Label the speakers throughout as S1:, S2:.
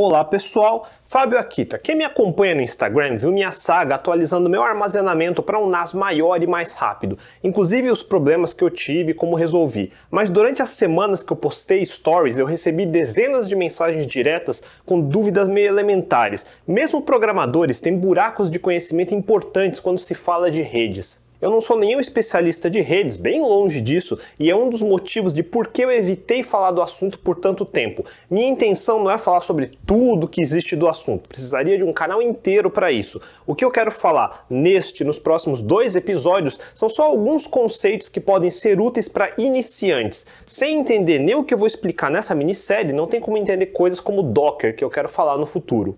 S1: Olá pessoal, Fábio Akita. Quem me acompanha no Instagram viu minha saga atualizando meu armazenamento para um NAS maior e mais rápido, inclusive os problemas que eu tive e como resolvi. Mas durante as semanas que eu postei stories, eu recebi dezenas de mensagens diretas com dúvidas meio elementares. Mesmo programadores têm buracos de conhecimento importantes quando se fala de redes. Eu não sou nenhum especialista de redes, bem longe disso, e é um dos motivos de por que eu evitei falar do assunto por tanto tempo. Minha intenção não é falar sobre tudo que existe do assunto, precisaria de um canal inteiro para isso. O que eu quero falar neste, nos próximos dois episódios, são só alguns conceitos que podem ser úteis para iniciantes. Sem entender nem o que eu vou explicar nessa minissérie, não tem como entender coisas como Docker, que eu quero falar no futuro.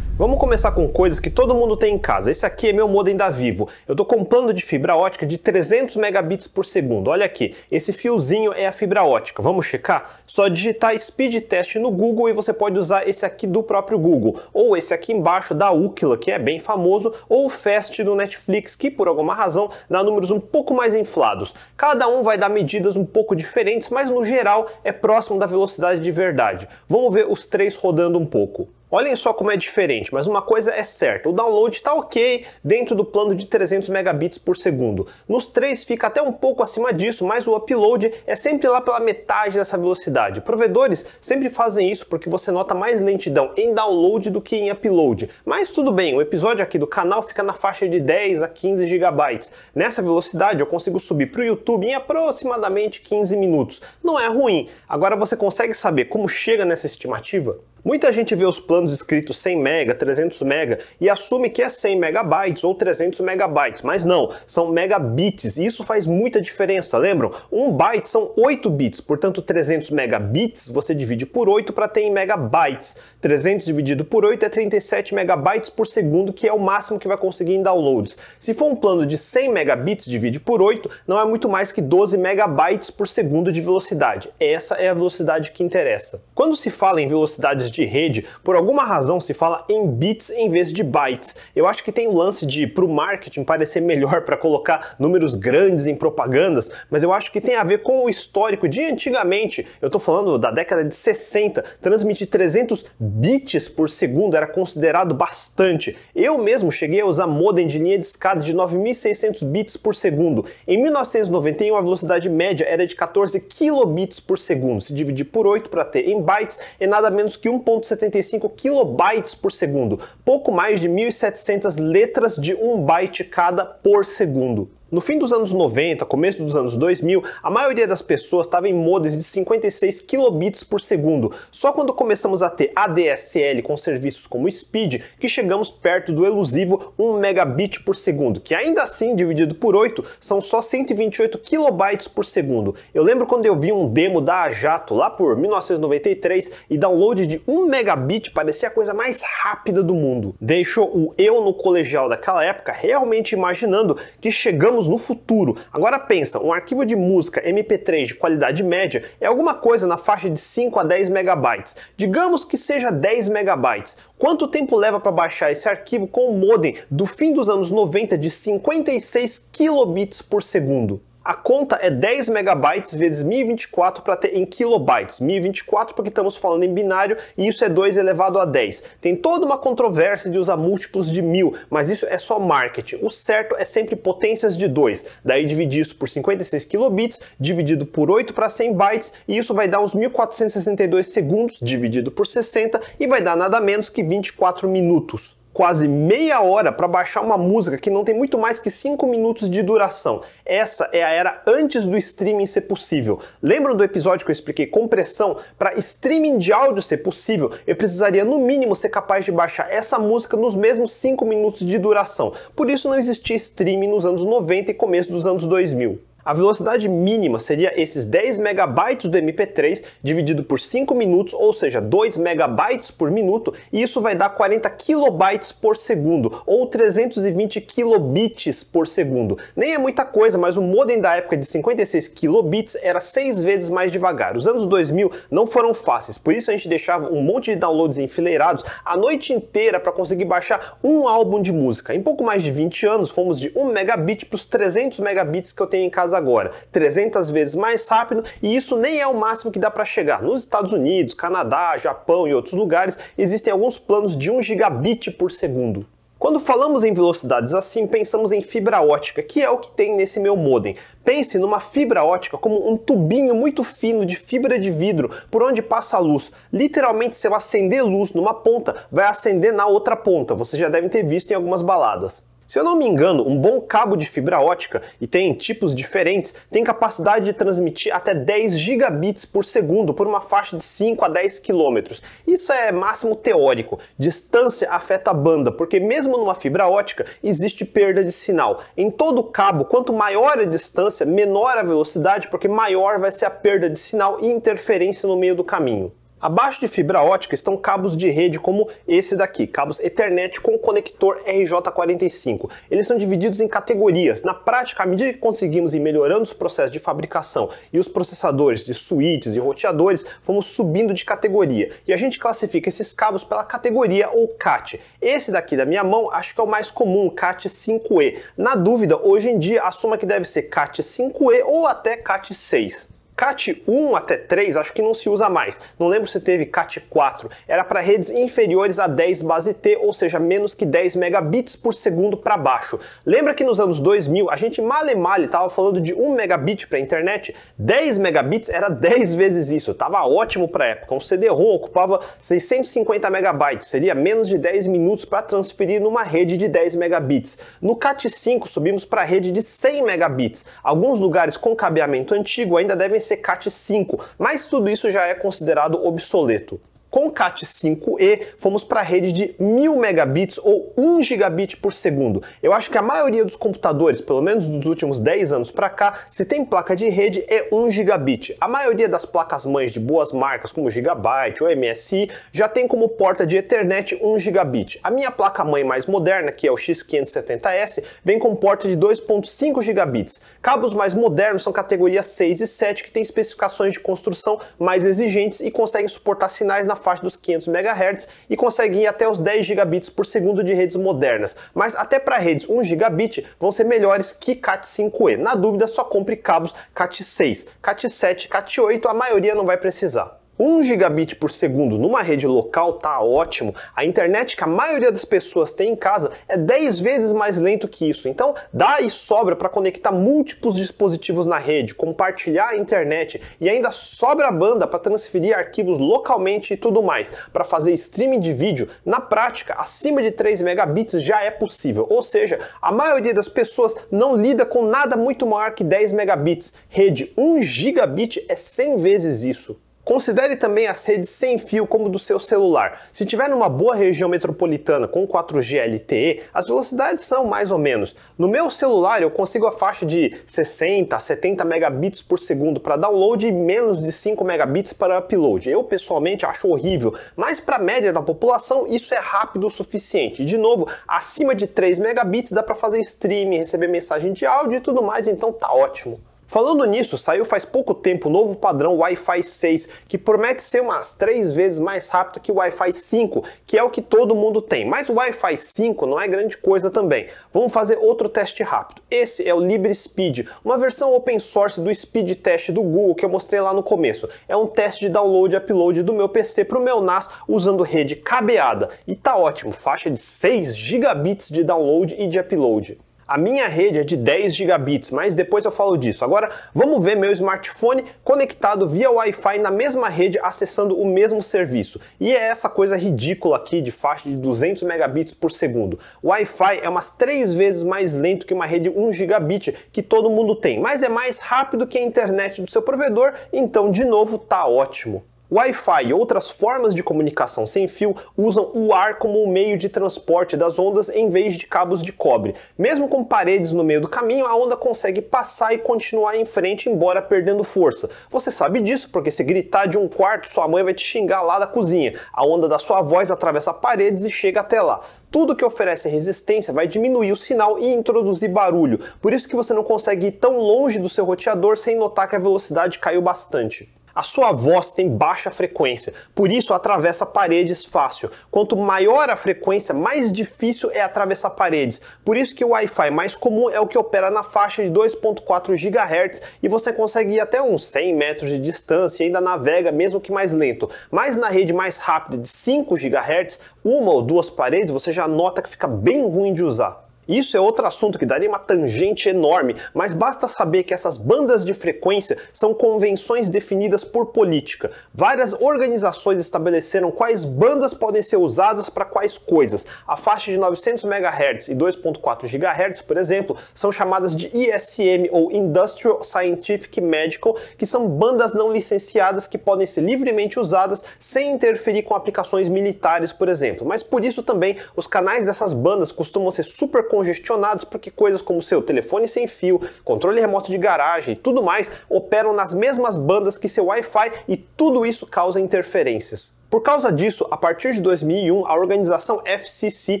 S1: Vamos começar com coisas que todo mundo tem em casa. Esse aqui é meu modem da Vivo. Eu estou com plano de fibra ótica de 300 megabits por segundo. Olha aqui, esse fiozinho é a fibra ótica. Vamos checar? Só digitar Speed Test no Google e você pode usar esse aqui do próprio Google, ou esse aqui embaixo da Ookla, que é bem famoso, ou o Fast do Netflix, que por alguma razão dá números um pouco mais inflados. Cada um vai dar medidas um pouco diferentes, mas no geral é próximo da velocidade de verdade. Vamos ver os três rodando um pouco. Olhem só como é diferente, mas uma coisa é certa, o download está ok dentro do plano de 300 megabits por segundo. Nos três fica até um pouco acima disso, mas o upload é sempre lá pela metade dessa velocidade. Provedores sempre fazem isso porque você nota mais lentidão em download do que em upload. Mas tudo bem, o episódio aqui do canal fica na faixa de 10 a 15 gigabytes. Nessa velocidade eu consigo subir para o YouTube em aproximadamente 15 minutos. Não é ruim. Agora você consegue saber como chega nessa estimativa? Muita gente vê os planos escritos 100 mega, 300 mega e assume que é 100 megabytes ou 300 megabytes, mas não, são megabits e isso faz muita diferença, lembram? Um byte são 8 bits, portanto 300 megabits você divide por 8 para ter em megabytes. 300 dividido por 8 é 37 megabytes por segundo, que é o máximo que vai conseguir em downloads. Se for um plano de 100 megabits divide por 8, não é muito mais que 12 megabytes por segundo de velocidade. Essa é a velocidade que interessa. Quando se fala em velocidades de rede, por alguma razão se fala em bits em vez de bytes. Eu acho que tem o lance de para o marketing parecer melhor para colocar números grandes em propagandas, mas eu acho que tem a ver com o histórico de antigamente. Eu estou falando da década de 60, transmitir 300 bits por segundo era considerado bastante. Eu mesmo cheguei a usar modem de linha de escada de 9600 bits por segundo. Em 1991 a velocidade média era de 14 kilobits por segundo. Se dividir por 8 para ter em bytes é nada menos que 1.75 kilobytes por segundo, pouco mais de 1700 letras de 1 byte cada por segundo. No fim dos anos 90, começo dos anos 2000, a maioria das pessoas estava em modems de 56 kilobits por segundo. Só quando começamos a ter ADSL com serviços como Speed que chegamos perto do elusivo 1 megabit por segundo, que ainda assim dividido por 8 são só 128 kilobytes por segundo. Eu lembro quando eu vi um demo da Ajato lá por 1993 e download de 1 megabit parecia a coisa mais rápida do mundo. Deixou o eu no colegial daquela época realmente imaginando que chegamos no futuro. Agora pensa, um arquivo de música MP3 de qualidade média é alguma coisa na faixa de 5 a 10 megabytes. Digamos que seja 10 megabytes. Quanto tempo leva para baixar esse arquivo com o modem do fim dos anos 90 de 56 kilobits por segundo? A conta é 10 megabytes vezes 1024 para ter em kilobytes. 1024 porque estamos falando em binário e isso é 2 elevado a 10. Tem toda uma controvérsia de usar múltiplos de 1000, mas isso é só marketing. O certo é sempre potências de 2. Daí dividir isso por 56 kilobits, dividido por 8 para 100 bytes, e isso vai dar uns 1462 segundos, dividido por 60, e vai dar nada menos que 24 minutos quase meia hora para baixar uma música que não tem muito mais que 5 minutos de duração. Essa é a era antes do streaming ser possível. Lembram do episódio que eu expliquei compressão? Para streaming de áudio ser possível, eu precisaria no mínimo ser capaz de baixar essa música nos mesmos 5 minutos de duração. Por isso não existia streaming nos anos 90 e começo dos anos 2000. A velocidade mínima seria esses 10 megabytes do MP3 dividido por 5 minutos, ou seja, 2 megabytes por minuto, e isso vai dar 40 kilobytes por segundo, ou 320 kilobits por segundo. Nem é muita coisa, mas o modem da época de 56 kilobits era 6 vezes mais devagar. Os anos 2000 não foram fáceis, por isso a gente deixava um monte de downloads enfileirados a noite inteira para conseguir baixar um álbum de música. Em pouco mais de 20 anos, fomos de 1 megabit para os 300 megabits que eu tenho em casa agora, 300 vezes mais rápido, e isso nem é o máximo que dá para chegar. Nos Estados Unidos, Canadá, Japão e outros lugares, existem alguns planos de 1 gigabit por segundo. Quando falamos em velocidades assim, pensamos em fibra ótica, que é o que tem nesse meu modem. Pense numa fibra ótica como um tubinho muito fino de fibra de vidro por onde passa a luz. Literalmente, se eu acender luz numa ponta, vai acender na outra ponta. Você já deve ter visto em algumas baladas. Se eu não me engano, um bom cabo de fibra ótica, e tem tipos diferentes, tem capacidade de transmitir até 10 gigabits por segundo por uma faixa de 5 a 10 quilômetros. Isso é máximo teórico. Distância afeta a banda, porque mesmo numa fibra ótica existe perda de sinal. Em todo cabo, quanto maior a distância, menor a velocidade, porque maior vai ser a perda de sinal e interferência no meio do caminho. Abaixo de fibra ótica estão cabos de rede como esse daqui, cabos Ethernet com conector RJ45. Eles são divididos em categorias. Na prática, à medida que conseguimos ir melhorando os processos de fabricação e os processadores de switches e roteadores, fomos subindo de categoria. E a gente classifica esses cabos pela categoria ou CAT. Esse daqui da minha mão acho que é o mais comum, CAT 5E. Na dúvida, hoje em dia assuma que deve ser CAT 5E ou até CAT 6. CAT 1 até 3 acho que não se usa mais. Não lembro se teve CAT 4. Era para redes inferiores a 10 base T, ou seja, menos que 10 megabits por segundo para baixo. Lembra que nos anos 2000 a gente male male estava falando de 1 megabit para internet? 10 megabits era 10 vezes isso. Tava ótimo para época. Um CD-ROM ocupava 650 megabytes. Seria menos de 10 minutos para transferir numa rede de 10 megabits. No CAT 5 subimos para a rede de 100 megabits. Alguns lugares com cabeamento antigo ainda devem ser CAT 5, mas tudo isso já é considerado obsoleto. Com CAT 5e, fomos para a rede de 1000 megabits ou 1 gigabit por segundo. Eu acho que a maioria dos computadores, pelo menos dos últimos 10 anos para cá, se tem placa de rede é 1 gigabit. A maioria das placas mães de boas marcas como Gigabyte ou MSI já tem como porta de Ethernet 1 gigabit. A minha placa mãe mais moderna, que é o X570S, vem com porta de 2.5 gigabits. Cabos mais modernos são categoria 6 e 7 que têm especificações de construção mais exigentes e conseguem suportar sinais na faixa dos 500 MHz e conseguem ir até os 10 gigabits por segundo de redes modernas. Mas até para redes 1 gigabit vão ser melhores que Cat5e. Na dúvida, só compre cabos Cat6. Cat7, Cat8 a maioria não vai precisar. 1 gigabit por segundo numa rede local tá ótimo. A internet que a maioria das pessoas tem em casa é 10 vezes mais lento que isso. Então, dá e sobra para conectar múltiplos dispositivos na rede, compartilhar a internet e ainda sobra banda para transferir arquivos localmente e tudo mais. Para fazer streaming de vídeo, na prática, acima de 3 megabits já é possível. Ou seja, a maioria das pessoas não lida com nada muito maior que 10 megabits. Rede 1 gigabit é 100 vezes isso. Considere também as redes sem fio como do seu celular. Se tiver numa boa região metropolitana com 4G LTE, as velocidades são mais ou menos. No meu celular eu consigo a faixa de 60 a 70 megabits por segundo para download e menos de 5 megabits para upload. Eu pessoalmente acho horrível, mas para a média da população isso é rápido o suficiente. De novo, acima de 3 megabits dá para fazer streaming, receber mensagem de áudio e tudo mais, então tá ótimo. Falando nisso, saiu faz pouco tempo o novo padrão Wi-Fi 6, que promete ser umas 3 vezes mais rápido que o Wi-Fi 5, que é o que todo mundo tem. Mas o Wi-Fi 5 não é grande coisa também. Vamos fazer outro teste rápido. Esse é o LibreSpeed, uma versão open source do Speed Test do Google que eu mostrei lá no começo. É um teste de download e upload do meu PC para o meu NAS usando rede cabeada. E tá ótimo, faixa de 6 gigabits de download e de upload. A minha rede é de 10 gigabits, mas depois eu falo disso. Agora vamos ver meu smartphone conectado via Wi-Fi na mesma rede, acessando o mesmo serviço. E é essa coisa ridícula aqui de faixa de 200 megabits por segundo. Wi-Fi é umas 3 vezes mais lento que uma rede 1 gigabit que todo mundo tem, mas é mais rápido que a internet do seu provedor, então de novo tá ótimo. Wi-Fi e outras formas de comunicação sem fio usam o ar como um meio de transporte das ondas em vez de cabos de cobre. Mesmo com paredes no meio do caminho, a onda consegue passar e continuar em frente, embora perdendo força. Você sabe disso porque se gritar de um quarto, sua mãe vai te xingar lá da cozinha. A onda da sua voz atravessa paredes e chega até lá tudo que oferece resistência vai diminuir o sinal e introduzir barulho. Por isso que você não consegue ir tão longe do seu roteador sem notar que a velocidade caiu bastante. A sua voz tem baixa frequência, por isso atravessa paredes fácil. Quanto maior a frequência, mais difícil é atravessar paredes. Por isso que o Wi-Fi mais comum é o que opera na faixa de 2.4 GHz e você consegue ir até uns 100 metros de distância e ainda navega mesmo que mais lento. Mas na rede mais rápida de 5 GHz, uma ou duas paredes você já nota que fica bem ruim de usar. Isso é outro assunto que daria uma tangente enorme, mas basta saber que essas bandas de frequência são convenções definidas por política. Várias organizações estabeleceram quais bandas podem ser usadas para quais coisas. A faixa de 900 MHz e 2.4 GHz, por exemplo, são chamadas de ISM ou Industrial Scientific Medical, que são bandas não licenciadas que podem ser livremente usadas sem interferir com aplicações militares, por exemplo. Mas por isso também os canais dessas bandas costumam ser super congestionados porque coisas como seu telefone sem fio, controle remoto de garagem e tudo mais operam nas mesmas bandas que seu Wi-Fi e tudo isso causa interferências. Por causa disso, a partir de 2001, a organização FCC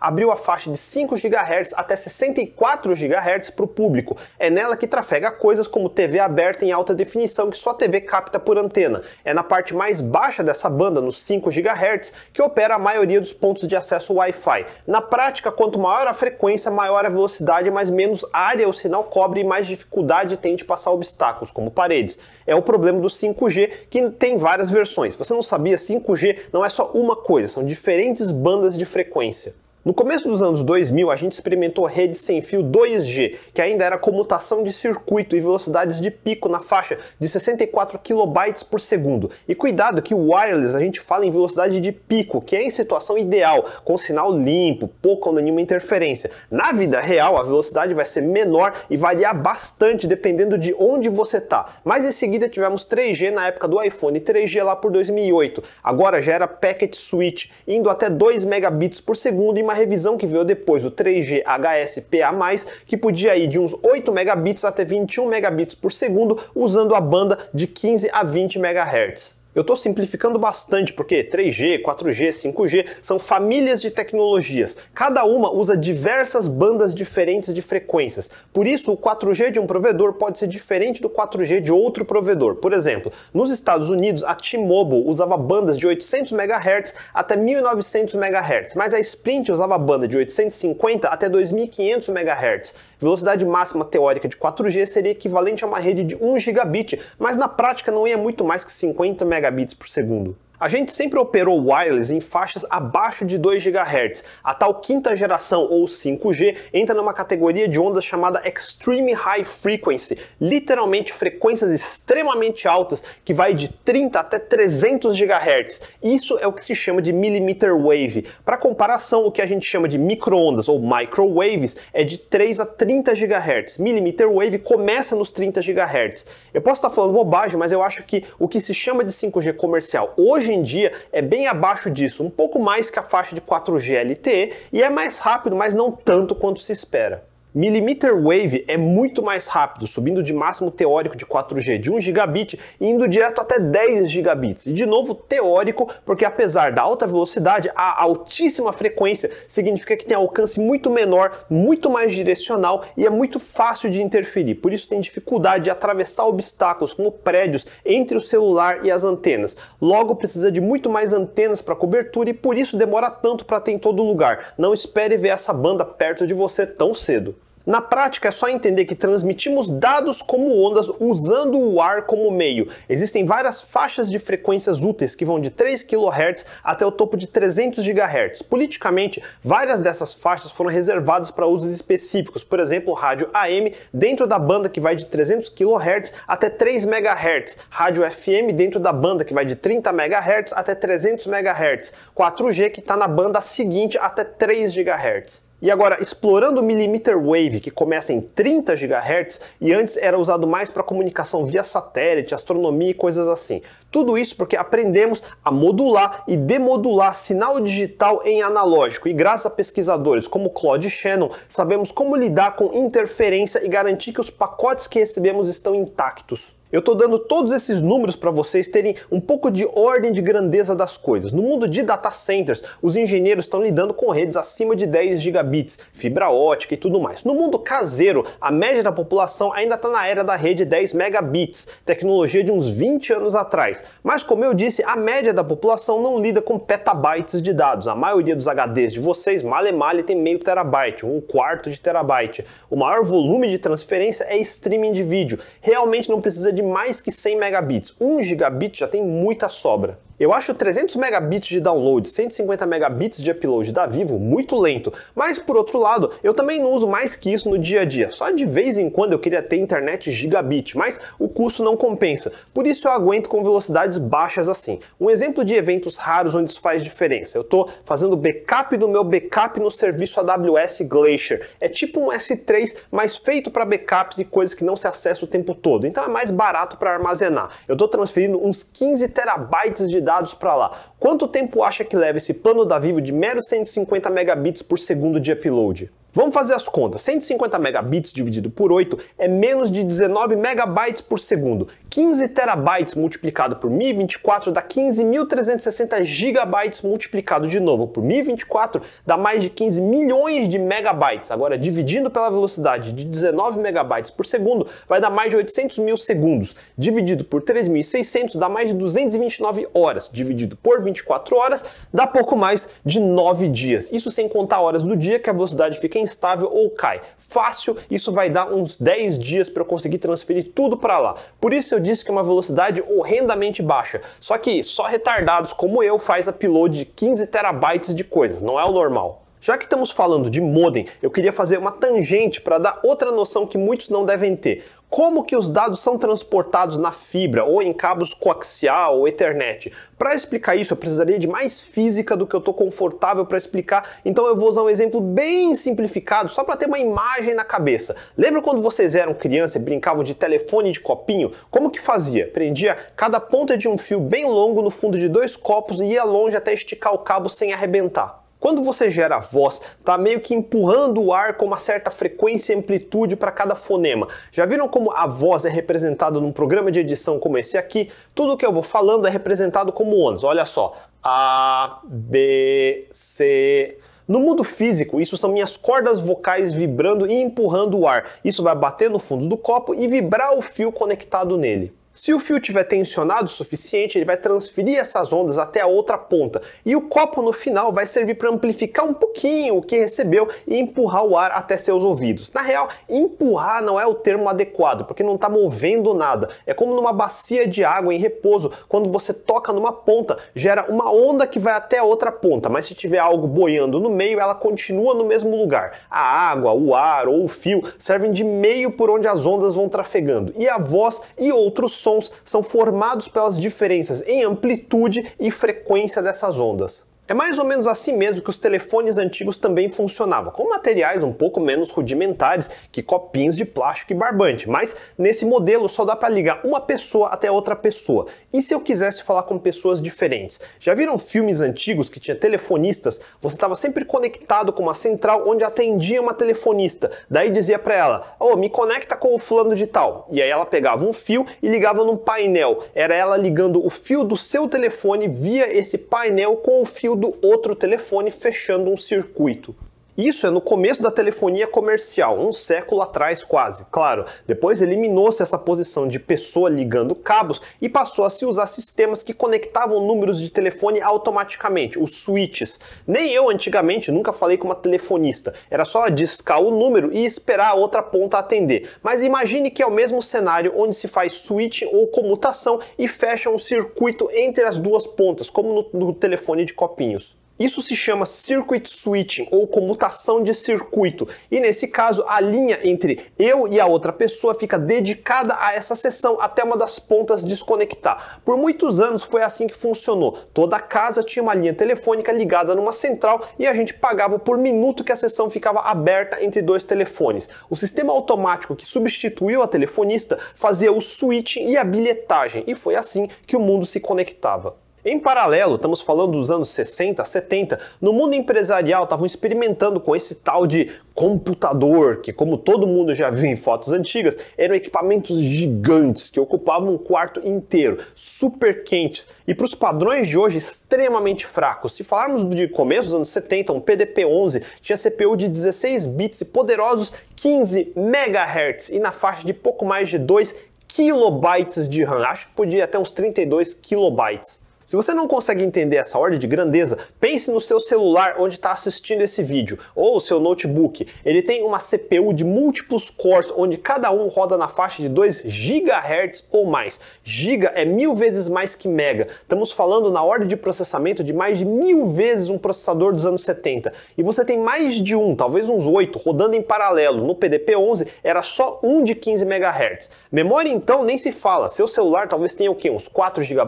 S1: abriu a faixa de 5 GHz até 64 GHz para o público. É nela que trafega coisas como TV aberta em alta definição que só a TV capta por antena. É na parte mais baixa dessa banda, nos 5 GHz, que opera a maioria dos pontos de acesso Wi-Fi. Na prática, quanto maior a frequência, maior a velocidade, mas menos área o sinal cobre e mais dificuldade tem de passar obstáculos, como paredes. É o problema do 5G, que tem várias versões. Você não sabia 5G não é só uma coisa, são diferentes bandas de frequência. No começo dos anos 2000, a gente experimentou rede sem fio 2G, que ainda era comutação de circuito e velocidades de pico na faixa de 64 kB por segundo. E cuidado que o wireless a gente fala em velocidade de pico, que é em situação ideal, com sinal limpo, pouca ou nenhuma interferência. Na vida real, a velocidade vai ser menor e variar bastante dependendo de onde você está. Mas em seguida tivemos 3G na época do iPhone, 3G lá por 2008. Agora já era packet switch, indo até 2 megabits por segundo e uma revisão que veio depois, o 3G HSPA+, que podia ir de uns 8 megabits até 21 megabits por segundo usando a banda de 15 a 20 MHz. Eu estou simplificando bastante porque 3G, 4G, 5G são famílias de tecnologias. Cada uma usa diversas bandas diferentes de frequências. Por isso, o 4G de um provedor pode ser diferente do 4G de outro provedor. Por exemplo, nos Estados Unidos, a T-Mobile usava bandas de 800 MHz até 1900 MHz, mas a Sprint usava banda de 850 até 2500 MHz. Velocidade máxima teórica de 4G seria equivalente a uma rede de 1 gigabit, mas na prática não ia muito mais que 50 megabits por segundo. A gente sempre operou wireless em faixas abaixo de 2 GHz. A tal quinta geração, ou 5G, entra numa categoria de ondas chamada Extreme High Frequency, literalmente frequências extremamente altas que vai de 30 até 300 GHz. Isso é o que se chama de millimeter wave. Para comparação, o que a gente chama de microondas ou microwaves é de 3 a 30 GHz. Millimeter wave começa nos 30 GHz. Eu posso estar falando bobagem, mas eu acho que o que se chama de 5G comercial hoje em dia é bem abaixo disso, um pouco mais que a faixa de 4G LTE e é mais rápido, mas não tanto quanto se espera. Millimeter Wave é muito mais rápido, subindo de máximo teórico de 4G de 1 gigabit e indo direto até 10 gigabits. E de novo teórico, porque apesar da alta velocidade, a altíssima frequência significa que tem alcance muito menor, muito mais direcional e é muito fácil de interferir. Por isso tem dificuldade de atravessar obstáculos como prédios entre o celular e as antenas. Logo precisa de muito mais antenas para cobertura e por isso demora tanto para ter em todo lugar. Não espere ver essa banda perto de você tão cedo. Na prática, é só entender que transmitimos dados como ondas usando o ar como meio. Existem várias faixas de frequências úteis que vão de 3 kHz até o topo de 300 GHz. Politicamente, várias dessas faixas foram reservadas para usos específicos, por exemplo, rádio AM dentro da banda que vai de 300 kHz até 3 MHz, rádio FM dentro da banda que vai de 30 MHz até 300 MHz, 4G que está na banda seguinte até 3 GHz. E agora, explorando o millimeter wave, que começa em 30 GHz e antes era usado mais para comunicação via satélite, astronomia e coisas assim. Tudo isso porque aprendemos a modular e demodular sinal digital em analógico. E graças a pesquisadores como Claude Shannon, sabemos como lidar com interferência e garantir que os pacotes que recebemos estão intactos. Eu estou dando todos esses números para vocês terem um pouco de ordem de grandeza das coisas. No mundo de data centers, os engenheiros estão lidando com redes acima de 10 gigabits, fibra ótica e tudo mais. No mundo caseiro, a média da população ainda está na era da rede 10 megabits, tecnologia de uns 20 anos atrás. Mas como eu disse, a média da população não lida com petabytes de dados. A maioria dos HDs de vocês, male male, tem meio terabyte, um quarto de terabyte. O maior volume de transferência é streaming de vídeo. Realmente não precisa de mais que 100 megabits. 1 gigabit já tem muita sobra. Eu acho 300 megabits de download, 150 megabits de upload da Vivo muito lento, mas por outro lado, eu também não uso mais que isso no dia a dia. Só de vez em quando eu queria ter internet gigabit, mas o custo não compensa. Por isso eu aguento com velocidades baixas assim. Um exemplo de eventos raros onde isso faz diferença. Eu estou fazendo backup do meu backup no serviço AWS Glacier. É tipo um S3, mas feito para backups e coisas que não se acessam o tempo todo. Então é mais barato para armazenar. Eu estou transferindo uns 15 terabytes de dados para lá. Quanto tempo acha que leva esse plano da Vivo de meros 150 megabits por segundo de upload? Vamos fazer as contas. 150 megabits dividido por 8 é menos de 19 megabytes por segundo. 15 terabytes multiplicado por 1024 dá 15.360 gigabytes multiplicado de novo por 1024 dá mais de 15 milhões de megabytes. Agora, dividindo pela velocidade de 19 megabytes por segundo, vai dar mais de 800 mil segundos. Dividido por 3.600 dá mais de 229 horas. Dividido por 24 horas dá pouco mais de 9 dias. Isso sem contar horas do dia que a velocidade fica instável ou cai. Fácil, isso vai dar uns 10 dias para eu conseguir transferir tudo para lá. Por isso eu disse que é uma velocidade horrendamente baixa. Só que só retardados como eu faz upload de 15 terabytes de coisas, não é o normal. Já que estamos falando de modem, eu queria fazer uma tangente para dar outra noção que muitos não devem ter como que os dados são transportados na fibra ou em cabos coaxial ou Ethernet. Para explicar isso, eu precisaria de mais física do que eu estou confortável para explicar, então eu vou usar um exemplo bem simplificado só para ter uma imagem na cabeça. Lembra quando vocês eram criança e brincavam de telefone de copinho? Como que fazia? Prendia cada ponta de um fio bem longo no fundo de dois copos e ia longe até esticar o cabo sem arrebentar. Quando você gera voz, tá meio que empurrando o ar com uma certa frequência e amplitude para cada fonema. Já viram como a voz é representada num programa de edição como esse aqui? Tudo que eu vou falando é representado como ondas. Olha só. A, B, C. No mundo físico, isso são minhas cordas vocais vibrando e empurrando o ar. Isso vai bater no fundo do copo e vibrar o fio conectado nele. Se o fio tiver tensionado o suficiente, ele vai transferir essas ondas até a outra ponta. E o copo no final vai servir para amplificar um pouquinho o que recebeu e empurrar o ar até seus ouvidos. Na real, empurrar não é o termo adequado, porque não está movendo nada. É como numa bacia de água em repouso, quando você toca numa ponta, gera uma onda que vai até a outra ponta, mas se tiver algo boiando no meio, ela continua no mesmo lugar. A água, o ar ou o fio servem de meio por onde as ondas vão trafegando. E a voz e outros sons são formados pelas diferenças em amplitude e frequência dessas ondas. É mais ou menos assim mesmo que os telefones antigos também funcionavam, com materiais um pouco menos rudimentares que copinhos de plástico e barbante, mas nesse modelo só dá para ligar uma pessoa até outra pessoa. E se eu quisesse falar com pessoas diferentes? Já viram filmes antigos que tinha telefonistas? Você estava sempre conectado com uma central onde atendia uma telefonista. Daí dizia para ela: "Oh, me conecta com o fulano de tal". E aí ela pegava um fio e ligava num painel. Era ela ligando o fio do seu telefone via esse painel com o fio do outro telefone fechando um circuito. Isso é no começo da telefonia comercial, um século atrás quase. Claro, depois eliminou-se essa posição de pessoa ligando cabos e passou a se usar sistemas que conectavam números de telefone automaticamente, os switches. Nem eu antigamente nunca falei com uma telefonista, era só discar o número e esperar a outra ponta atender. Mas imagine que é o mesmo cenário onde se faz switch ou comutação e fecha um circuito entre as duas pontas, como no, no telefone de copinhos. Isso se chama circuit switching ou comutação de circuito. E nesse caso, a linha entre eu e a outra pessoa fica dedicada a essa sessão até uma das pontas desconectar. Por muitos anos foi assim que funcionou. Toda casa tinha uma linha telefônica ligada numa central e a gente pagava por minuto que a sessão ficava aberta entre dois telefones. O sistema automático que substituiu a telefonista fazia o switching e a bilhetagem, e foi assim que o mundo se conectava. Em paralelo, estamos falando dos anos 60, 70, no mundo empresarial estavam experimentando com esse tal de computador, que como todo mundo já viu em fotos antigas, eram equipamentos gigantes que ocupavam um quarto inteiro, super quentes e para os padrões de hoje extremamente fracos. Se falarmos de começo dos anos 70, um PDP-11 tinha CPU de 16 bits e poderosos 15 MHz e na faixa de pouco mais de 2 kilobytes de RAM. Acho que podia até uns 32 kilobytes. Se você não consegue entender essa ordem de grandeza, pense no seu celular onde está assistindo esse vídeo, ou o seu notebook. Ele tem uma CPU de múltiplos cores, onde cada um roda na faixa de 2 GHz ou mais. Giga é mil vezes mais que mega. Estamos falando na ordem de processamento de mais de mil vezes um processador dos anos 70. E você tem mais de um, talvez uns 8, rodando em paralelo. No PDP-11 era só um de 15 MHz. Memória então nem se fala. Seu celular talvez tenha o quê? Uns 4 GB?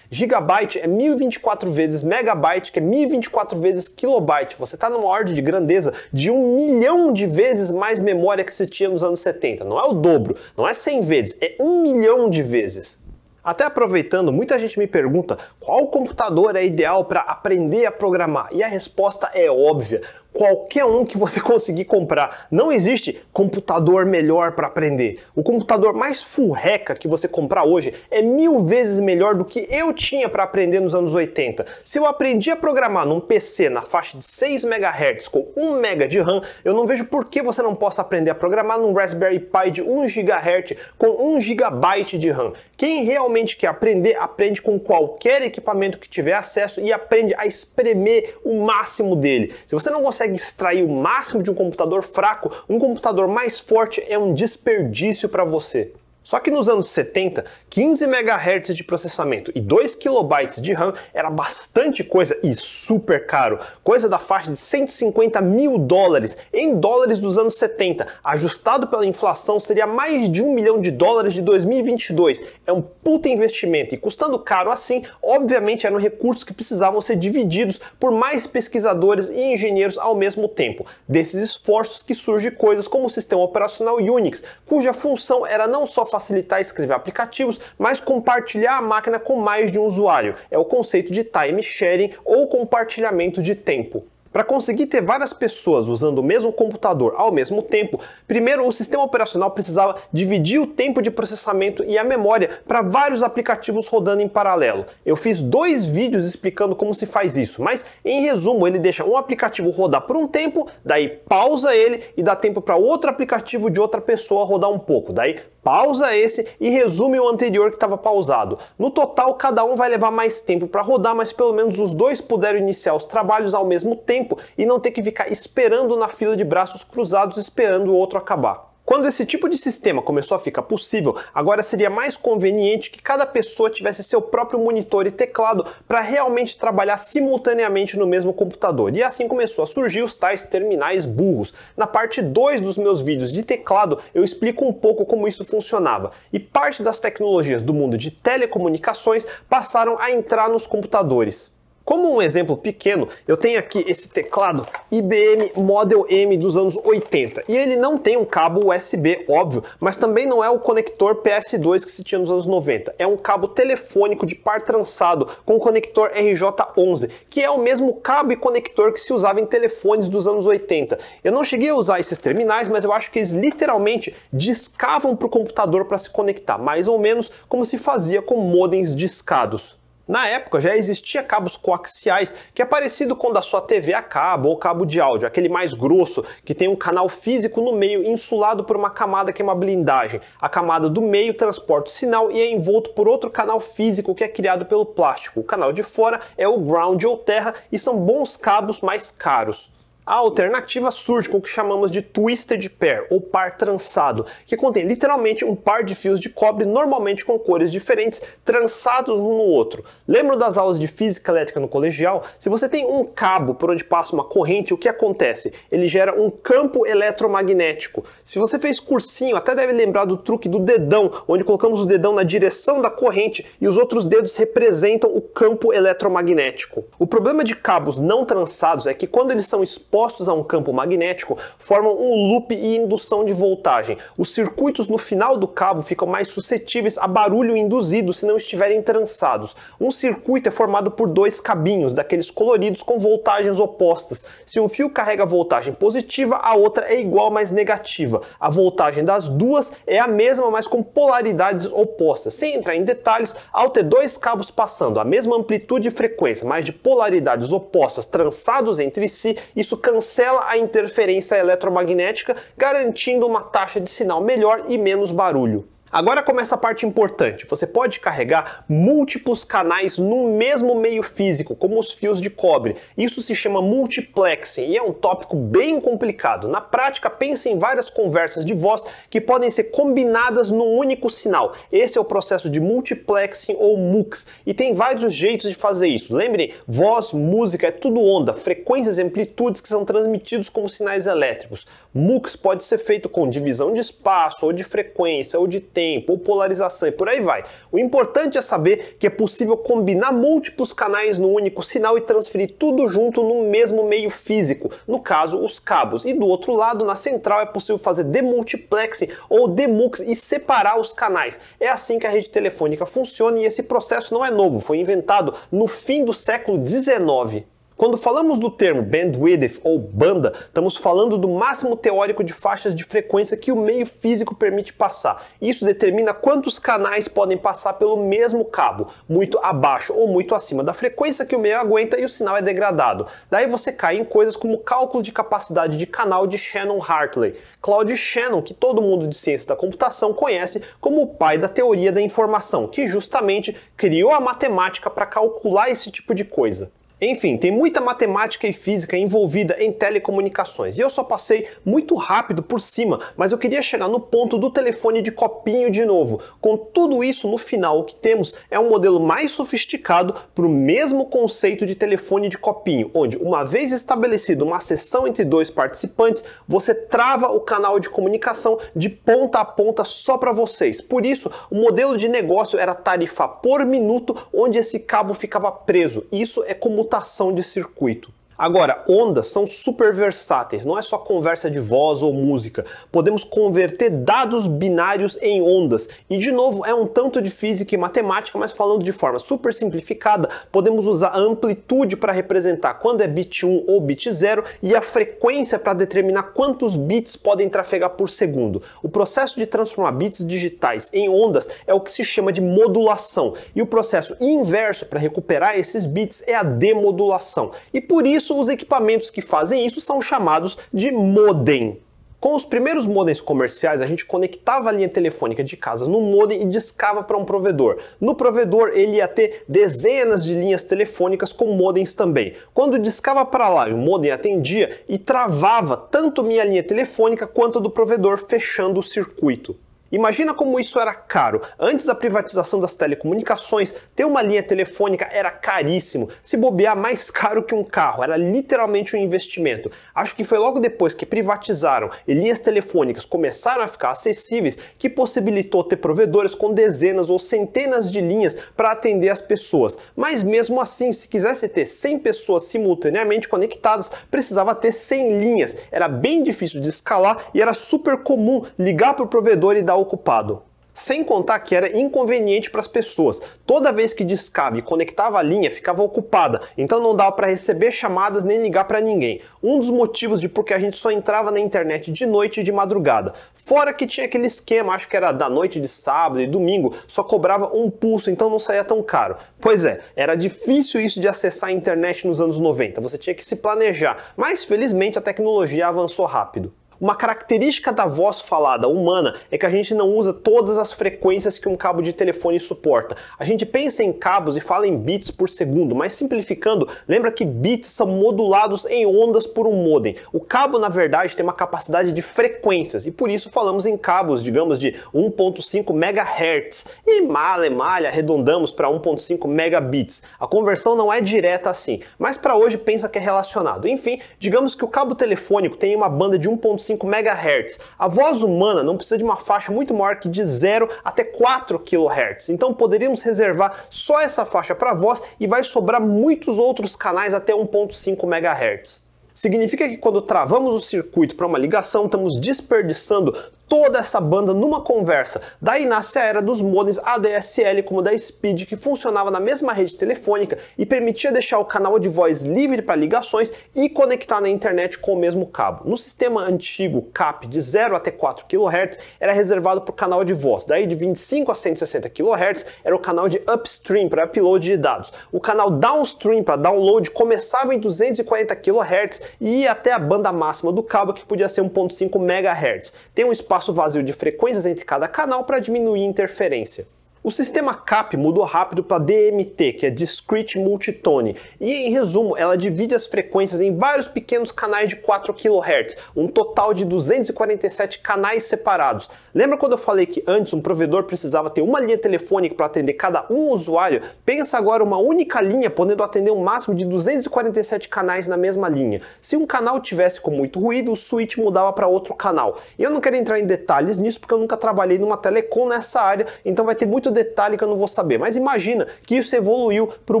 S1: Gigabyte byte é 1024 vezes megabyte, que é 1024 vezes kilobyte. Você está numa ordem de grandeza de um milhão de vezes mais memória que se tinha nos anos 70. Não é o dobro, não é 100 vezes, é um milhão de vezes. Até aproveitando, muita gente me pergunta qual computador é ideal para aprender a programar. E a resposta é óbvia: qualquer um que você conseguir comprar. Não existe computador melhor para aprender. O computador mais furreca que você comprar hoje é mil vezes melhor do que eu tinha para aprender nos anos 80. Se eu aprendi a programar num PC na faixa de 6 MHz com 1 MB de RAM, eu não vejo por que você não possa aprender a programar num Raspberry Pi de 1 GHz com 1 GB de RAM. Quem realmente quer aprender, aprende com qualquer equipamento que tiver acesso e aprende a espremer o máximo dele. Se você não consegue extrair o máximo de um computador fraco, um computador mais forte é um desperdício para você. Só que nos anos 70, 15 MHz de processamento e 2 KB de RAM era bastante coisa e super caro, coisa da faixa de 150 mil dólares em dólares dos anos 70, ajustado pela inflação seria mais de um milhão de dólares de 2022. É um puta investimento e custando caro assim, obviamente eram recursos que precisavam ser divididos por mais pesquisadores e engenheiros ao mesmo tempo. Desses esforços que surgem coisas como o sistema operacional Unix, cuja função era não só facilitar escrever aplicativos, mas compartilhar a máquina com mais de um usuário. É o conceito de time sharing ou compartilhamento de tempo. Para conseguir ter várias pessoas usando o mesmo computador ao mesmo tempo, primeiro o sistema operacional precisava dividir o tempo de processamento e a memória para vários aplicativos rodando em paralelo. Eu fiz dois vídeos explicando como se faz isso, mas em resumo ele deixa um aplicativo rodar por um tempo, daí pausa ele e dá tempo para outro aplicativo de outra pessoa rodar um pouco, daí pausa esse e resume o anterior que estava pausado. No total, cada um vai levar mais tempo para rodar, mas pelo menos os dois puderam iniciar os trabalhos ao mesmo tempo e não ter que ficar esperando na fila de braços cruzados esperando o outro acabar. Quando esse tipo de sistema começou a ficar possível, agora seria mais conveniente que cada pessoa tivesse seu próprio monitor e teclado para realmente trabalhar simultaneamente no mesmo computador. E assim começou a surgir os tais terminais burros. Na parte 2 dos meus vídeos de teclado, eu explico um pouco como isso funcionava. E parte das tecnologias do mundo de telecomunicações passaram a entrar nos computadores. Como um exemplo pequeno, eu tenho aqui esse teclado IBM Model M dos anos 80 e ele não tem um cabo USB, óbvio, mas também não é o conector PS2 que se tinha nos anos 90. É um cabo telefônico de par trançado com conector RJ11, que é o mesmo cabo e conector que se usava em telefones dos anos 80. Eu não cheguei a usar esses terminais, mas eu acho que eles literalmente discavam para o computador para se conectar, mais ou menos como se fazia com modems discados. Na época já existia cabos coaxiais, que é parecido com o da sua TV a cabo ou cabo de áudio, aquele mais grosso, que tem um canal físico no meio insulado por uma camada que é uma blindagem. A camada do meio transporta o sinal e é envolto por outro canal físico que é criado pelo plástico. O canal de fora é o ground ou terra e são bons cabos mais caros. A alternativa surge com o que chamamos de twisted pair, ou par trançado, que contém literalmente um par de fios de cobre, normalmente com cores diferentes, trançados um no outro. Lembra das aulas de física elétrica no colegial? Se você tem um cabo por onde passa uma corrente, o que acontece? Ele gera um campo eletromagnético. Se você fez cursinho, até deve lembrar do truque do dedão, onde colocamos o dedão na direção da corrente e os outros dedos representam o campo eletromagnético. O problema de cabos não trançados é que quando eles são expostos a um campo magnético, formam um loop e indução de voltagem. Os circuitos no final do cabo ficam mais suscetíveis a barulho induzido se não estiverem trançados. Um circuito é formado por dois cabinhos, daqueles coloridos com voltagens opostas. Se um fio carrega voltagem positiva, a outra é igual, mas negativa. A voltagem das duas é a mesma, mas com polaridades opostas. Sem entrar em detalhes, ao ter dois cabos passando a mesma amplitude e frequência, mas de polaridades opostas trançados entre si, isso cancela a interferência eletromagnética, garantindo uma taxa de sinal melhor e menos barulho. Agora começa a parte importante. Você pode carregar múltiplos canais no mesmo meio físico, como os fios de cobre. Isso se chama multiplexing e é um tópico bem complicado. Na prática, pense em várias conversas de voz que podem ser combinadas num único sinal. Esse é o processo de multiplexing ou MUX e tem vários jeitos de fazer isso. Lembrem, voz, música é tudo onda, frequências e amplitudes que são transmitidos como sinais elétricos. MUX pode ser feito com divisão de espaço ou de frequência ou de tempo tempo, ou polarização e por aí vai. O importante é saber que é possível combinar múltiplos canais no único sinal e transferir tudo junto no mesmo meio físico, no caso, os cabos. E do outro lado, na central, é possível fazer demultiplexing ou demux e separar os canais. É assim que a rede telefônica funciona e esse processo não é novo, foi inventado no fim do século 19. Quando falamos do termo bandwidth ou banda, estamos falando do máximo teórico de faixas de frequência que o meio físico permite passar. Isso determina quantos canais podem passar pelo mesmo cabo, muito abaixo ou muito acima da frequência que o meio aguenta e o sinal é degradado. Daí você cai em coisas como cálculo de capacidade de canal de Shannon-Hartley. Claude Shannon, que todo mundo de ciência da computação conhece como o pai da teoria da informação, que justamente criou a matemática para calcular esse tipo de coisa. Enfim, tem muita matemática e física envolvida em telecomunicações e eu só passei muito rápido por cima, mas eu queria chegar no ponto do telefone de copinho de novo. Com tudo isso no final, o que temos é um modelo mais sofisticado para o mesmo conceito de telefone de copinho, onde, uma vez estabelecida uma sessão entre dois participantes, você trava o canal de comunicação de ponta a ponta só para vocês. Por isso, o modelo de negócio era tarifa por minuto, onde esse cabo ficava preso. Isso é como computação de circuito. Agora, ondas são super versáteis, não é só conversa de voz ou música. Podemos converter dados binários em ondas. E de novo, é um tanto de física e matemática, mas falando de forma super simplificada, podemos usar a amplitude para representar quando é bit 1 ou bit 0 e a frequência para determinar quantos bits podem trafegar por segundo. O processo de transformar bits digitais em ondas é o que se chama de modulação. E o processo inverso para recuperar esses bits é a demodulação. E por isso isso, os equipamentos que fazem isso são chamados de modem. Com os primeiros modems comerciais, a gente conectava a linha telefônica de casa no modem e discava para um provedor. No provedor, ele ia ter dezenas de linhas telefônicas com modems também. Quando discava para lá o modem atendia e travava tanto minha linha telefônica quanto do provedor, fechando o circuito. Imagina como isso era caro. Antes da privatização das telecomunicações, ter uma linha telefônica era caríssimo. Se bobear, mais caro que um carro. Era literalmente um investimento. Acho que foi logo depois que privatizaram e linhas telefônicas começaram a ficar acessíveis que possibilitou ter provedores com dezenas ou centenas de linhas para atender as pessoas. Mas mesmo assim, se quisesse ter 100 pessoas simultaneamente conectadas, precisava ter 100 linhas. Era bem difícil de escalar e era super comum ligar para o provedor e dar ocupado. Sem contar que era inconveniente para as pessoas. Toda vez que discava e conectava a linha, ficava ocupada, então não dava para receber chamadas nem ligar para ninguém. Um dos motivos de porque a gente só entrava na internet de noite e de madrugada. Fora que tinha aquele esquema, acho que era da noite de sábado e domingo, só cobrava um pulso, então não saía tão caro. Pois é, era difícil isso de acessar a internet nos anos 90, você tinha que se planejar, mas felizmente a tecnologia avançou rápido. Uma característica da voz falada humana é que a gente não usa todas as frequências que um cabo de telefone suporta. A gente pensa em cabos e fala em bits por segundo, mas simplificando, lembra que bits são modulados em ondas por um modem. O cabo, na verdade, tem uma capacidade de frequências e por isso falamos em cabos, digamos, de 1.5 MHz. E malha, malha, arredondamos para 1.5 megabits. A conversão não é direta assim, mas para hoje pensa que é relacionado. Enfim, digamos que o cabo telefônico tem uma banda de 1.5 MHz. A voz humana não precisa de uma faixa muito maior que de 0 até 4 kHz. Então poderíamos reservar só essa faixa para voz e vai sobrar muitos outros canais até 1.5 MHz. Significa que quando travamos o circuito para uma ligação, estamos desperdiçando toda essa banda numa conversa. Daí nasce a era dos modems ADSL como da Speed, que funcionava na mesma rede telefônica e permitia deixar o canal de voz livre para ligações e conectar na internet com o mesmo cabo. No sistema antigo CAP de 0 até 4 kHz era reservado para o canal de voz, daí de 25 a 160 kHz era o canal de upstream para upload de dados. O canal downstream para download começava em 240 kHz e ia até a banda máxima do cabo que podia ser 1.5 MHz. Tem um espaço espaço vazio de frequências entre cada canal para diminuir interferência. O sistema CAP mudou rápido para DMT, que é Discrete Multitone, e em resumo, ela divide as frequências em vários pequenos canais de 4 kHz, um total de 247 canais separados. Lembra quando eu falei que antes um provedor precisava ter uma linha telefônica para atender cada um usuário? Pensa agora uma única linha podendo atender um máximo de 247 canais na mesma linha. Se um canal tivesse com muito ruído, o switch mudava para outro canal. E eu não quero entrar em detalhes nisso porque eu nunca trabalhei numa telecom nessa área, então vai ter muito muito detalhe que eu não vou saber, mas imagina que isso evoluiu para o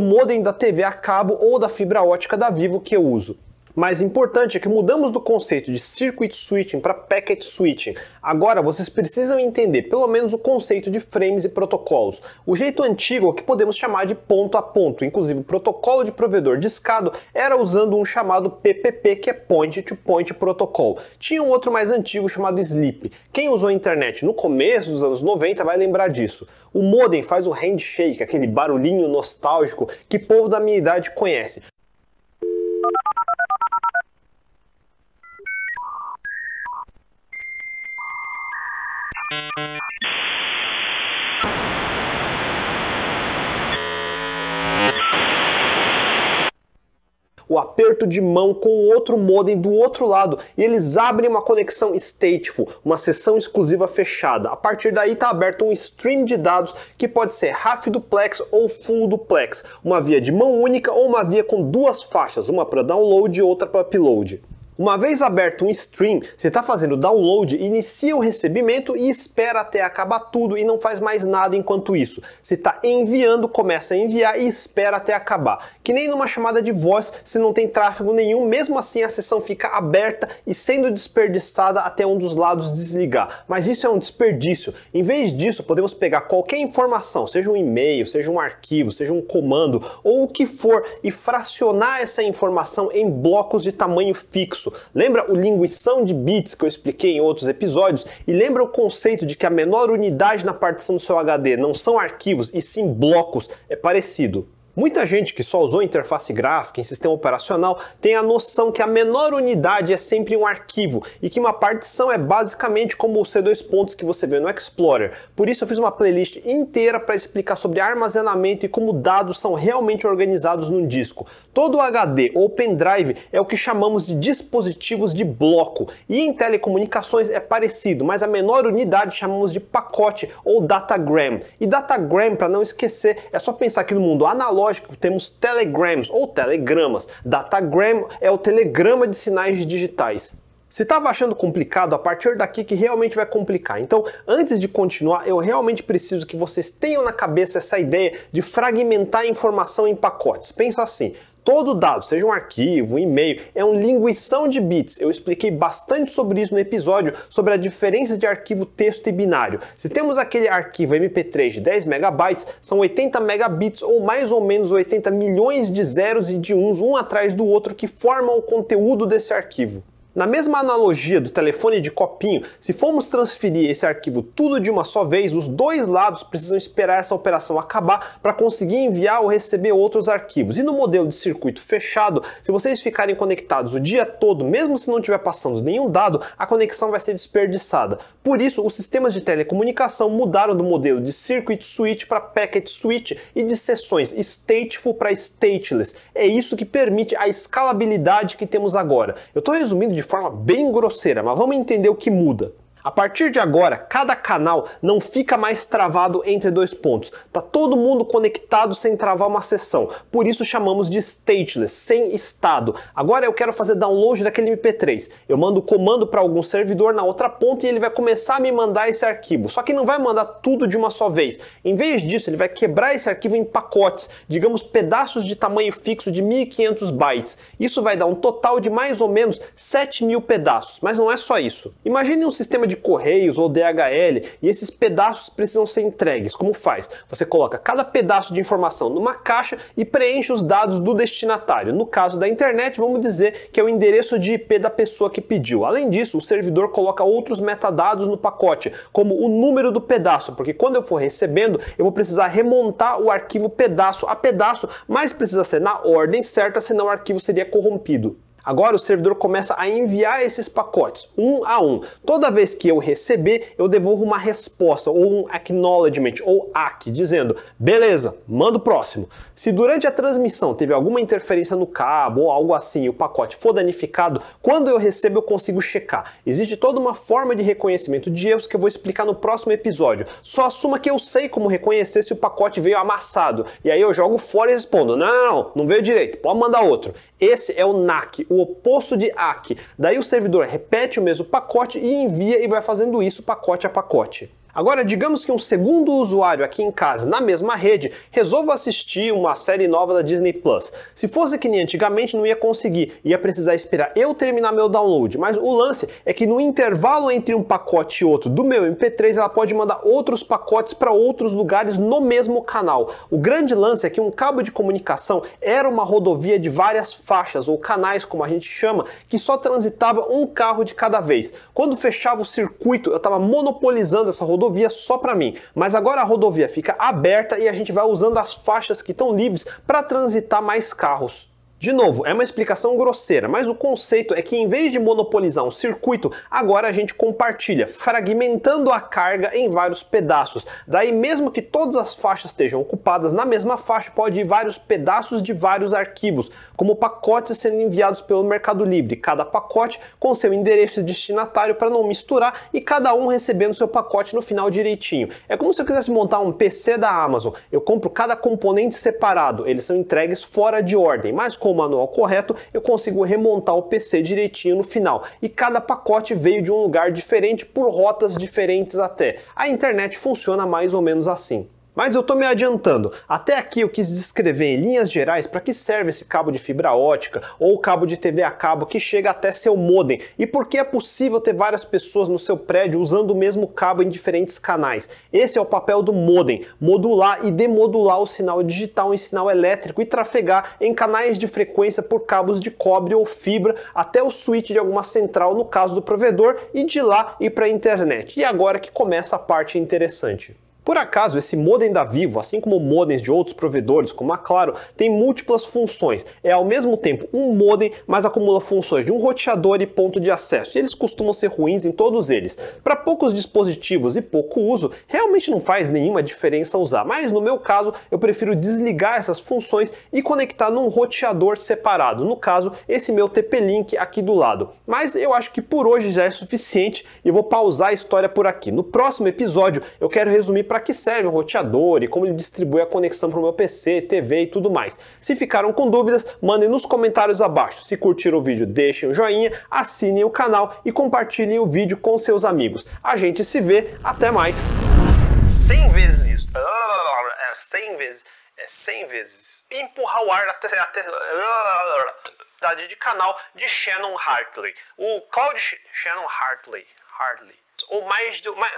S1: modem da TV a cabo ou da fibra ótica da Vivo que eu uso. Mais importante é que mudamos do conceito de circuit switching para packet switching. Agora vocês precisam entender pelo menos o conceito de frames e protocolos. O jeito antigo é o que podemos chamar de ponto a ponto, inclusive o protocolo de provedor discado era usando um chamado PPP, que é Point to Point Protocol. Tinha um outro mais antigo chamado Sleep. Quem usou a internet no começo dos anos 90 vai lembrar disso. O modem faz o handshake, aquele barulhinho nostálgico que povo da minha idade conhece. O aperto de mão com o outro modem do outro lado e eles abrem uma conexão stateful, uma sessão exclusiva fechada. A partir daí está aberto um stream de dados que pode ser half duplex ou full duplex, uma via de mão única ou uma via com duas faixas, uma para download e outra para upload. Uma vez aberto um stream, você está fazendo download, inicia o recebimento e espera até acabar tudo e não faz mais nada enquanto isso. Você está enviando, começa a enviar e espera até acabar. Que nem numa chamada de voz, se não tem tráfego nenhum, mesmo assim a sessão fica aberta e sendo desperdiçada até um dos lados desligar. Mas isso é um desperdício. Em vez disso, podemos pegar qualquer informação, seja um e-mail, seja um arquivo, seja um comando ou o que for, e fracionar essa informação em blocos de tamanho fixo. Lembra o linguição de bits que eu expliquei em outros episódios? E lembra o conceito de que a menor unidade na partição do seu HD não são arquivos e sim blocos? É parecido. Muita gente que só usou interface gráfica em sistema operacional tem a noção que a menor unidade é sempre um arquivo e que uma partição é basicamente como o C2 pontos que você vê no Explorer. Por isso eu fiz uma playlist inteira para explicar sobre armazenamento e como dados são realmente organizados num disco. Todo HD ou pendrive é o que chamamos de dispositivos de bloco e em telecomunicações é parecido, mas a menor unidade chamamos de pacote ou datagram. E datagram, para não esquecer, é só pensar que no mundo analógico analógico temos telegrams ou telegramas. Datagram é o telegrama de sinais digitais. Se estava achando complicado, a partir daqui que realmente vai complicar. Então, antes de continuar, eu realmente preciso que vocês tenham na cabeça essa ideia de fragmentar a informação em pacotes. Pensa assim: Todo dado, seja um arquivo, um e-mail, é um linguição de bits. Eu expliquei bastante sobre isso no episódio sobre a diferença de arquivo texto e binário. Se temos aquele arquivo MP3 de 10 megabytes, são 80 megabits ou mais ou menos 80 milhões de zeros e de uns um atrás do outro que formam o conteúdo desse arquivo. Na mesma analogia do telefone de copinho, se formos transferir esse arquivo tudo de uma só vez, os dois lados precisam esperar essa operação acabar para conseguir enviar ou receber outros arquivos. E no modelo de circuito fechado, se vocês ficarem conectados o dia todo, mesmo se não estiver passando nenhum dado, a conexão vai ser desperdiçada. Por isso, os sistemas de telecomunicação mudaram do modelo de circuit switch para packet switch e de sessões stateful para stateless. É isso que permite a escalabilidade que temos agora. Eu estou resumindo de forma bem grosseira, mas vamos entender o que muda. A partir de agora, cada canal não fica mais travado entre dois pontos. Tá todo mundo conectado sem travar uma sessão. Por isso chamamos de stateless, sem estado. Agora eu quero fazer download daquele MP3. Eu mando o comando para algum servidor na outra ponta e ele vai começar a me mandar esse arquivo. Só que não vai mandar tudo de uma só vez. Em vez disso, ele vai quebrar esse arquivo em pacotes, digamos pedaços de tamanho fixo de 1500 bytes. Isso vai dar um total de mais ou menos 7000 pedaços. Mas não é só isso. Imagine um sistema de correios ou DHL e esses pedaços precisam ser entregues. Como faz? Você coloca cada pedaço de informação numa caixa e preenche os dados do destinatário. No caso da internet, vamos dizer que é o endereço de IP da pessoa que pediu. Além disso, o servidor coloca outros metadados no pacote, como o número do pedaço, porque quando eu for recebendo, eu vou precisar remontar o arquivo pedaço a pedaço, mas precisa ser na ordem certa, senão o arquivo seria corrompido. Agora o servidor começa a enviar esses pacotes um a um. Toda vez que eu receber, eu devolvo uma resposta ou um acknowledgement ou ACK dizendo: "Beleza, manda o próximo". Se durante a transmissão teve alguma interferência no cabo ou algo assim e o pacote for danificado, quando eu recebo eu consigo checar. Existe toda uma forma de reconhecimento de erros que eu vou explicar no próximo episódio. Só assuma que eu sei como reconhecer se o pacote veio amassado. E aí eu jogo fora e respondo: "Não, não, não, não veio direito. Pode mandar outro". Esse é o NAC, o oposto de ACK. Daí o servidor repete o mesmo pacote e envia e vai fazendo isso pacote a pacote. Agora, digamos que um segundo usuário aqui em casa, na mesma rede, resolva assistir uma série nova da Disney Plus. Se fosse que nem antigamente, não ia conseguir, ia precisar esperar eu terminar meu download. Mas o lance é que no intervalo entre um pacote e outro do meu MP3, ela pode mandar outros pacotes para outros lugares no mesmo canal. O grande lance é que um cabo de comunicação era uma rodovia de várias faixas, ou canais, como a gente chama, que só transitava um carro de cada vez. Quando fechava o circuito, eu estava monopolizando essa rodovia rodovia só para mim. Mas agora a rodovia fica aberta e a gente vai usando as faixas que estão livres para transitar mais carros. De novo, é uma explicação grosseira, mas o conceito é que em vez de monopolizar um circuito, agora a gente compartilha, fragmentando a carga em vários pedaços. Daí, mesmo que todas as faixas estejam ocupadas, na mesma faixa pode ir vários pedaços de vários arquivos, como pacotes sendo enviados pelo Mercado Livre, cada pacote com seu endereço destinatário para não misturar e cada um recebendo seu pacote no final direitinho. É como se eu quisesse montar um PC da Amazon. Eu compro cada componente separado, eles são entregues fora de ordem, mas com com o manual correto, eu consigo remontar o PC direitinho no final. E cada pacote veio de um lugar diferente por rotas diferentes até. A internet funciona mais ou menos assim. Mas eu estou me adiantando. Até aqui eu quis descrever em linhas gerais para que serve esse cabo de fibra ótica ou cabo de TV a cabo que chega até seu modem e por que é possível ter várias pessoas no seu prédio usando o mesmo cabo em diferentes canais. Esse é o papel do modem: modular e demodular o sinal digital em sinal elétrico e trafegar em canais de frequência por cabos de cobre ou fibra até o switch de alguma central no caso do provedor e de lá ir para a internet. E agora que começa a parte interessante. Por acaso, esse modem da Vivo, assim como modems de outros provedores, como a Claro, tem múltiplas funções. É ao mesmo tempo um modem, mas acumula funções de um roteador e ponto de acesso. E eles costumam ser ruins em todos eles. Para poucos dispositivos e pouco uso, realmente não faz nenhuma diferença usar. Mas no meu caso, eu prefiro desligar essas funções e conectar num roteador separado. No caso, esse meu TP-Link aqui do lado. Mas eu acho que por hoje já é suficiente e vou pausar a história por aqui. No próximo episódio, eu quero resumir para que serve o roteador e como ele distribui a conexão para o meu PC, TV e tudo mais. Se ficaram com dúvidas, mandem nos comentários abaixo. Se curtiram o vídeo, deixem um joinha, assinem o canal e compartilhem o vídeo com seus amigos. A gente se vê, até mais. 100 vezes isso. É 100 vezes. É 100 vezes. Empurrar o ar até, até de canal de Shannon Hartley. O Cloud Shannon Hartley. Hartley. Ou mais do. Mais,